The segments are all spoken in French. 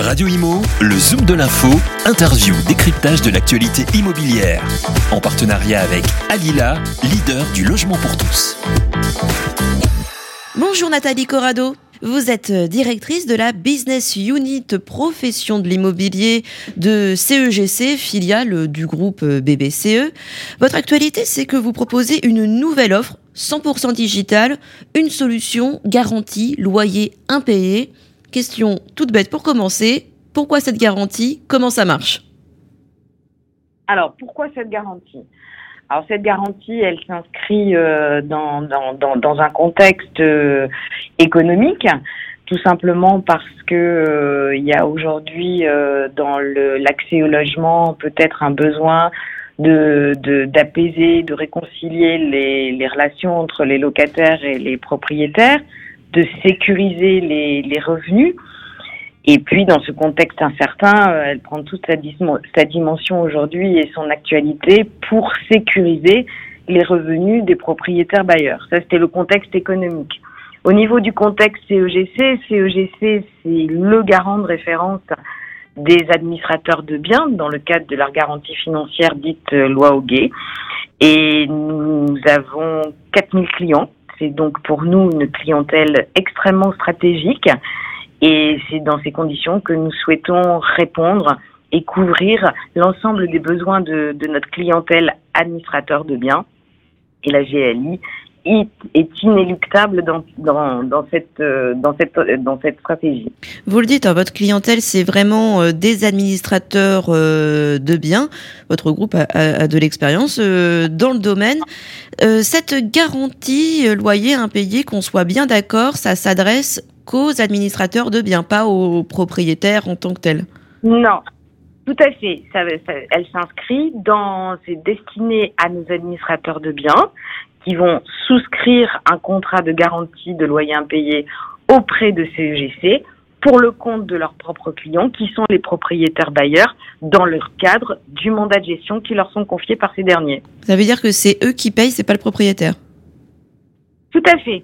Radio Imo, le Zoom de l'info, interview, décryptage de l'actualité immobilière. En partenariat avec Alila, leader du logement pour tous. Bonjour Nathalie Corrado. Vous êtes directrice de la Business Unit Profession de l'immobilier de CEGC, filiale du groupe BBCE. Votre actualité, c'est que vous proposez une nouvelle offre 100% digitale, une solution garantie, loyer impayé. Question toute bête pour commencer. Pourquoi cette garantie? Comment ça marche? Alors, pourquoi cette garantie? Alors cette garantie, elle s'inscrit euh, dans, un contexte euh, économique, tout simplement parce que euh, il y a aujourd'hui dans l'accès au logement peut-être un besoin d'apaiser, de, réconcilier les relations entre les locataires et les propriétaires, de sécuriser les, revenus. Et puis, dans ce contexte incertain, euh, elle prend toute sa, sa dimension aujourd'hui et son actualité pour sécuriser les revenus des propriétaires bailleurs. Ça, c'était le contexte économique. Au niveau du contexte CEGC, CEGC, c'est le garant de référence des administrateurs de biens dans le cadre de leur garantie financière dite euh, loi Hoguet. Et nous avons 4000 clients. C'est donc pour nous une clientèle extrêmement stratégique et c'est dans ces conditions que nous souhaitons répondre et couvrir l'ensemble des besoins de, notre clientèle administrateur de biens. Et la GLI est, inéluctable dans, dans, dans, cette, euh, dans, cette, dans cette stratégie. Vous le dites, hein, votre clientèle, c'est vraiment euh, des administrateurs euh, de biens. Votre groupe a, a de l'expérience dans le domaine. Cette garantie loyer impayé, qu'on soit bien d'accord, ça s'adresse qu'aux administrateurs de biens, pas aux propriétaires en tant que tels. Non, tout à fait. Ça, elle s'inscrit dans, c'est destiné à nos administrateurs de biens qui vont souscrire un contrat de garantie de loyer impayé auprès de CEGC pour le compte de leurs propres clients qui sont les propriétaires bailleurs dans leur cadre du mandat de gestion qui leur sont confiés par ces derniers. Ça veut dire que c'est eux qui payent, c'est pas le propriétaire? Tout à fait.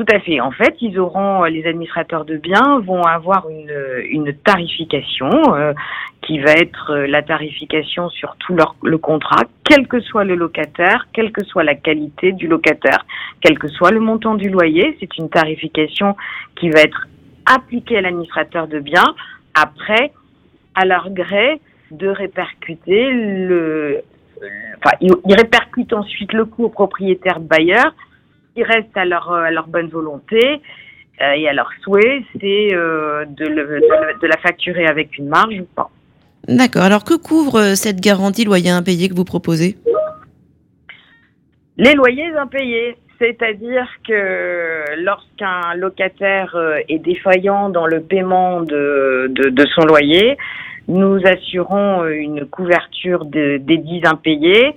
Tout à fait. En fait, ils auront, les administrateurs de biens vont avoir une, une tarification euh, qui va être euh, la tarification sur tout leur, le contrat, quel que soit le locataire, quelle que soit la qualité du locataire, quel que soit le montant du loyer. C'est une tarification qui va être appliquée à l'administrateur de biens après, à leur gré, de répercuter le, enfin, ils répercutent ensuite le coût au propriétaire bailleur qui reste à leur, à leur bonne volonté euh, et à leur souhait, c'est euh, de, de, la facturer avec une marge ou pas. D'accord. Alors que couvre euh, cette garantie loyer impayé que vous proposez? Les loyers impayés. C'est-à-dire que lorsqu'un locataire est défaillant dans le paiement de, de, son loyer, nous assurons une couverture de, des dix impayés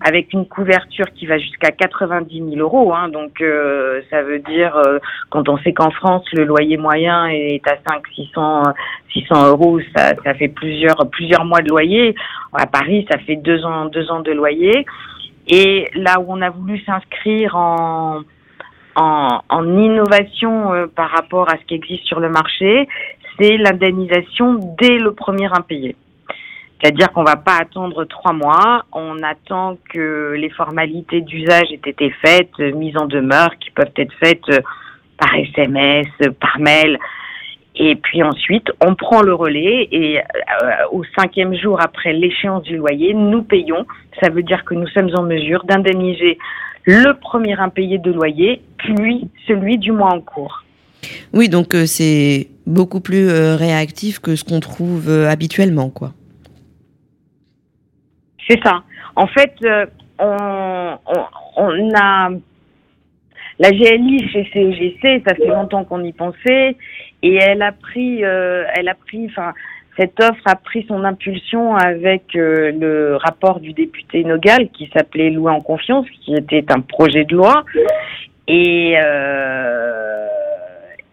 avec une couverture qui va jusqu'à 90 000 euros. Hein, donc euh, ça veut dire euh, quand on sait qu'en France le loyer moyen est à 5 600 600 euros, ça, ça fait plusieurs plusieurs mois de loyer. À Paris, ça fait deux ans deux ans de loyer. Et là où on a voulu s'inscrire en en, en innovation euh, par rapport à ce qui existe sur le marché, c'est l'indemnisation dès le premier impayé. C'est-à-dire qu'on va pas attendre trois mois, on attend que les formalités d'usage aient été faites, euh, mises en demeure, qui peuvent être faites euh, par SMS, par mail. Et puis ensuite, on prend le relais et euh, au cinquième jour après l'échéance du loyer, nous payons. Ça veut dire que nous sommes en mesure d'indemniser le premier impayé de loyer, puis celui du mois en cours. Oui, donc c'est beaucoup plus réactif que ce qu'on trouve habituellement, quoi. C'est ça. En fait, euh, on, a la GLI chez CEGC, ça fait longtemps qu'on y pensait, et elle a pris, euh, elle a pris, enfin, cette offre a pris son impulsion avec euh, le rapport du député Nogal qui s'appelait Loi en confiance, qui était un projet de loi, et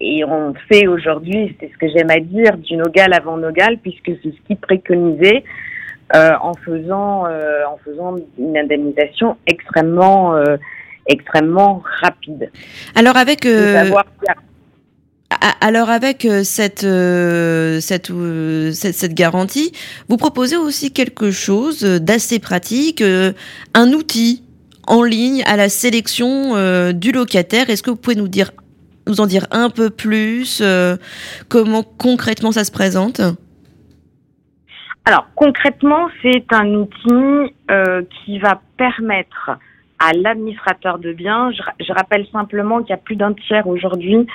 et on fait aujourd'hui, c'est ce que j'aime à dire, du Nogal avant Nogal, puisque c'est ce qui préconisait euh, en faisant euh, en faisant une indemnisation extrêmement euh, extrêmement rapide. Alors avec Alors avec cette, cette, cette, cette, garantie, vous proposez aussi quelque chose d'assez pratique, un outil en ligne à la sélection du locataire. Est-ce que vous pouvez nous dire nous en dire un peu plus Comment concrètement ça se présente? Alors concrètement, c'est un outil euh, qui va permettre à l'administrateur de biens, je, rappelle simplement qu'il y a plus d'un tiers aujourd'hui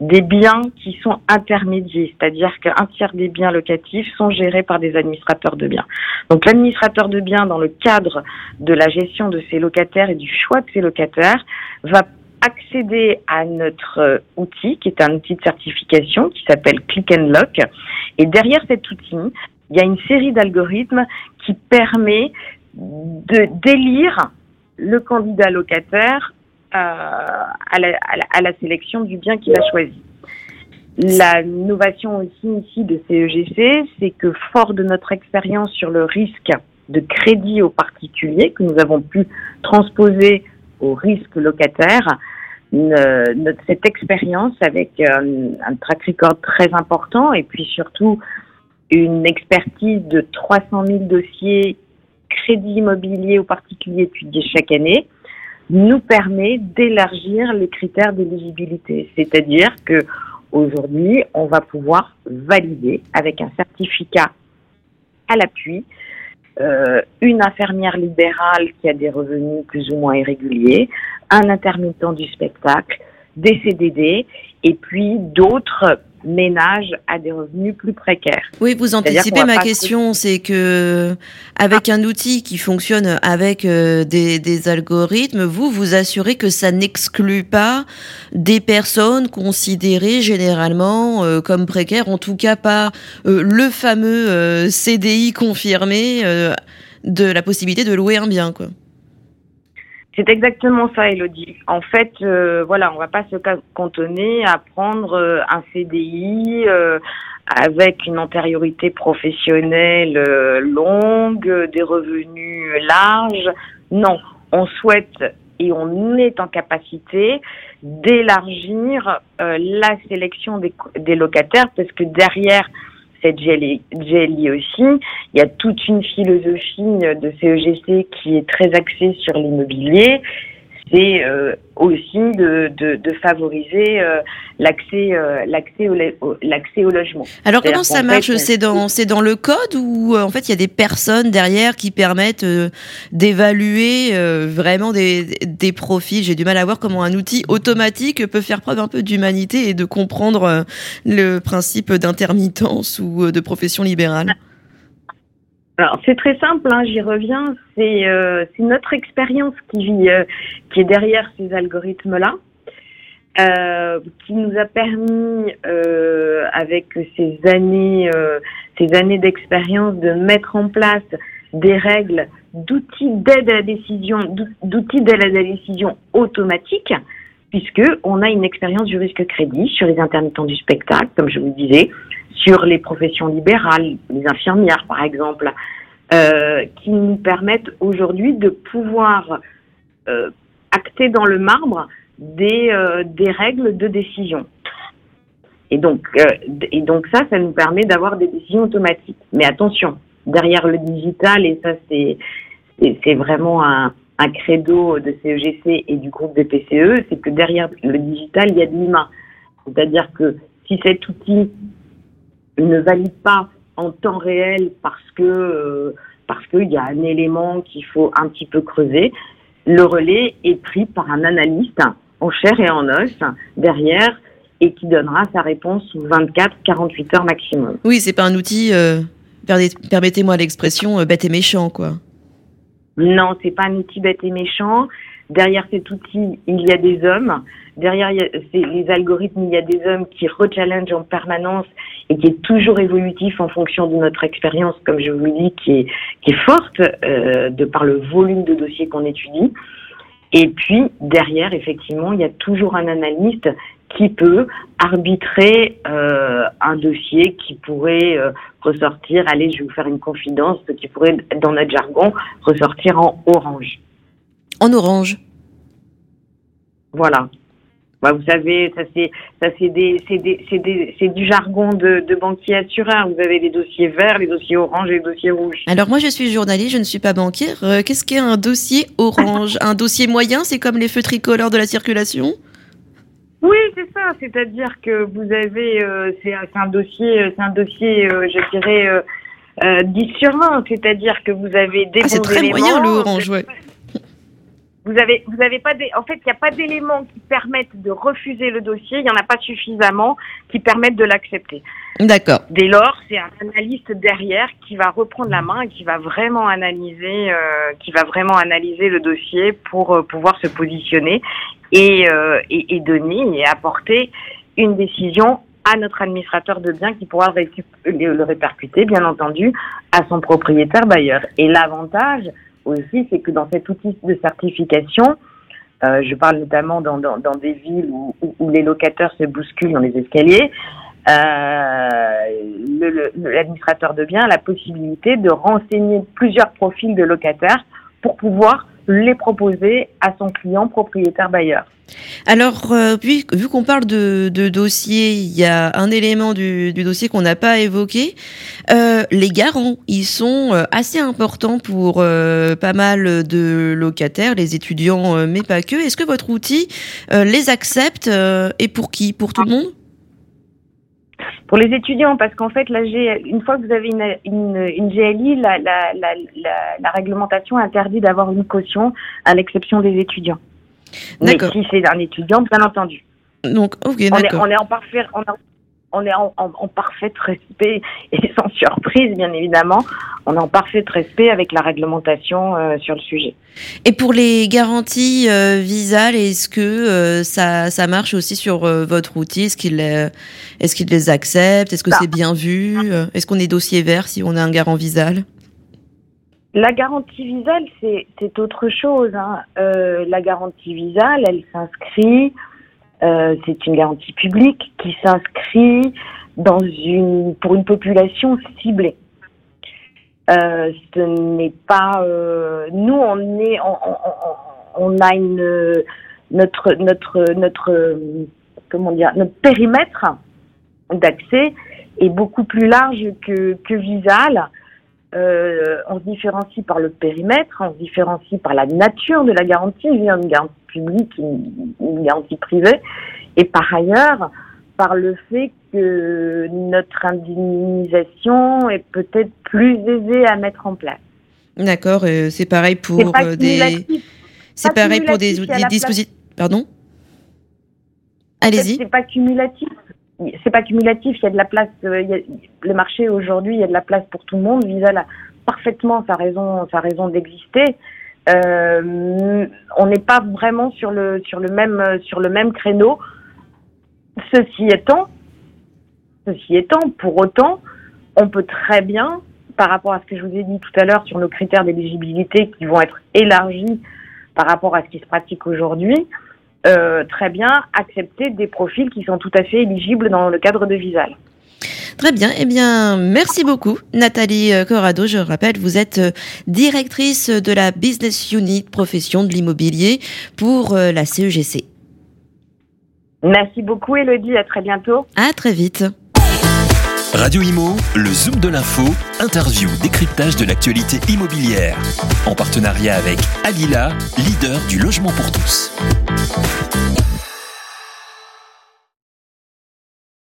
des biens qui sont intermédiés, c'est-à-dire qu'un tiers des biens locatifs sont gérés par des administrateurs de biens. Donc l'administrateur de biens, dans le cadre de la gestion de ses locataires et du choix de ses locataires, va accéder à notre euh, outil, qui est un outil de certification qui s'appelle Click and Lock. Et derrière cet outil, il y a une série d'algorithmes qui permet de délire le candidat locataire euh, à, la, à, la, sélection du bien qu'il a choisi. La innovation aussi ici de CEGC, c'est que fort de notre expérience sur le risque de crédit aux particuliers que nous avons pu transposer au risque locataire, cette expérience avec euh, un track record très important et puis surtout une expertise de 300 000 dossiers crédit immobilier aux particuliers étudiés chaque année nous permet d'élargir les critères d'éligibilité. C'est-à-dire que aujourd'hui, on va pouvoir valider avec un certificat à l'appui euh, une infirmière libérale qui a des revenus plus ou moins irréguliers, un intermittent du spectacle, des CDD et puis d'autres ménages à des revenus plus précaires. Oui, vous anticipez ma question, c'est que avec un outil qui fonctionne avec euh, des, algorithmes, vous vous assurez que ça n'exclut pas des personnes considérées généralement euh, comme précaires, en tout cas pas euh, le fameux CDI confirmé de la possibilité de louer un bien, quoi. C'est exactement ça, Elodie. En fait, euh, voilà, on va pas se cantonner à prendre euh, un CDI euh, avec une antériorité professionnelle longue, des revenus larges. Non, on souhaite et on est en capacité d'élargir la sélection des, des, locataires parce que derrière cette GLI aussi. Il y a toute une philosophie de CEGC qui est très axée sur l'immobilier. C'est euh, aussi de, de, favoriser euh, l'accès euh, l'accès au, l'accès au logement. Alors comment ça marche? C'est dans c'est dans le code ou en fait il y a des personnes derrière qui permettent d'évaluer vraiment des, des profils. J'ai du mal à voir comment un outil automatique peut faire preuve un peu d'humanité et de comprendre le principe d'intermittence ou de profession libérale. Alors c'est très simple, hein, j'y reviens. C'est euh, notre expérience qui, euh, qui est derrière ces algorithmes-là, euh, qui nous a permis, avec ces années, ces années d'expérience, de mettre en place des règles d'outils d'aide à la décision, d'outils d'aide à la décision automatique, puisque on a une expérience du risque crédit sur les intermittents du spectacle, comme je vous disais, sur les professions libérales, les infirmières par exemple, euh, qui nous permettent aujourd'hui de pouvoir euh, acter dans le marbre des, euh, des règles de décision. Et donc, et donc ça, ça nous permet d'avoir des décisions automatiques. Mais attention, derrière le digital, et ça c'est c'est vraiment un, un credo de CEGC et du groupe des PCE, c'est que derrière le digital, il y a de l'humain. C'est-à-dire que si cet outil ne valide pas en temps réel parce que euh, parce qu'il y a un élément qu'il faut un petit peu creuser, le relais est pris par un analyste en chair et en os derrière et qui donnera sa réponse sous 24-48 heures maximum. Oui, c'est pas un outil, euh, permettez-moi l'expression, euh, bête et méchant, quoi. Non, c'est pas un outil bête et méchant. Derrière cet outil, il y a des hommes. Derrière les algorithmes, il y a des hommes qui rechallengent en permanence et qui est toujours évolutif en fonction de notre expérience, comme je vous le dis, qui est, forte euh, de par le volume de dossiers qu'on étudie. Et puis derrière, effectivement, il y a toujours un analyste qui peut arbitrer euh, un dossier qui pourrait euh, ressortir, allez, je vais vous faire une confidence, qui pourrait, dans notre jargon, ressortir en orange. En orange Voilà. Bah, vous savez, ça c'est ça c'est des c'est des c'est des c'est du jargon de, de banquier assureur. Vous avez les dossiers verts, les dossiers orange et les dossiers rouges. Alors moi je suis journaliste, je ne suis pas banquière. Euh, Qu'est-ce qu'est un dossier orange? Un dossier moyen, c'est comme les feux tricolores de la circulation? Oui, c'est ça. C'est-à-dire que vous avez euh, c'est un- dossier c'est un dossier euh, je dirais euh, euh, 10 sur 20. C'est-à-dire que vous avez des Ah c'est très moyen le orange, ouais. Vous avez, vous avez pas des, en fait, il n'y a pas d'éléments qui permettent de refuser le dossier. Il n'y en a pas suffisamment qui permettent de l'accepter. D'accord. Dès lors, c'est un analyste derrière qui va reprendre la main et qui va vraiment analyser, euh, qui va vraiment analyser le dossier pour euh, pouvoir se positionner et, euh, et, et donner et apporter une décision à notre administrateur de biens qui pourra le, répercuter, bien entendu, à son propriétaire bailleur. Et l'avantage aussi, c'est que dans cet outil de certification, euh, je parle notamment dans, dans, dans des villes où, où, les locataires se bousculent dans les escaliers, euh, l'administrateur de biens a la possibilité de renseigner plusieurs profils de locataires pour pouvoir les proposer à son client propriétaire bailleur. Alors, euh, puis, vu qu'on parle de, de dossier, il y a un élément du, du dossier qu'on n'a pas évoqué. Euh, les garants, ils sont euh, assez importants pour euh, pas mal de locataires, les étudiants, euh, mais pas que. Est-ce que votre outil euh, les accepte et pour qui? Pour tout le monde? Pour les étudiants, parce qu'en fait, la G- une fois que vous avez une, une, une GLI, la, la, la, la, la réglementation interdit d'avoir une caution à l'exception des étudiants. Mais si c'est un étudiant, bien entendu. Donc, On est, d'accord. on est en parfait, on, a- on est en, en- en parfait respect et sans surprise, bien évidemment. On est en parfait respect avec la réglementation euh, sur le sujet. Et pour les garanties euh, visales, est-ce que euh, ça, ça marche aussi sur votre outil? Est-ce qu'ils euh, est-ce les acceptent Est-ce que Bah. c'est bien vu? Est-ce qu'on est dossier vert si on a un garant visal La garantie visale, c'est c'est autre chose. hein. La garantie visale, elle s'inscrit, c'est une garantie publique qui s'inscrit dans une pour une population ciblée. Euh, ce n'est pas euh, nous, on on, a une notre notre notre comment dire notre périmètre d'accès est beaucoup plus large que que Visal. Euh, on se différencie par le périmètre, on se différencie par la nature de la garantie, une garantie publique, une, une garantie privée, et par ailleurs par le fait que notre indemnisation est peut-être plus aisée à mettre en place. D'accord, euh, c'est pareil pour euh, des c'est pareil pour des, dispositifs. Pardon Allez-y. C'est pas cumulatif. C'est pas cumulatif. Il y a de la place. euh, il y a- le marché aujourd'hui, il y a de la place pour tout le monde. Visa a parfaitement sa raison, sa raison d'exister. Euh, on n'est pas vraiment sur le sur le même sur le même créneau. Ceci étant, pour autant, on peut très bien, par rapport à ce que je vous ai dit tout à l'heure sur nos critères d'éligibilité qui vont être élargis par rapport à ce qui se pratique aujourd'hui, euh, très bien accepter des profils qui sont tout à fait éligibles dans le cadre de Visal. Très bien. Eh bien, merci beaucoup, Nathalie euh, Corrado. Je rappelle, vous êtes euh, directrice de la Business Unit Profession de l'immobilier pour la CEGC. Merci beaucoup Elodie, à très bientôt. À très vite. Radio Imo, le Zoom de l'info, interview, décryptage de l'actualité immobilière. En partenariat avec Alila, leader du logement pour tous.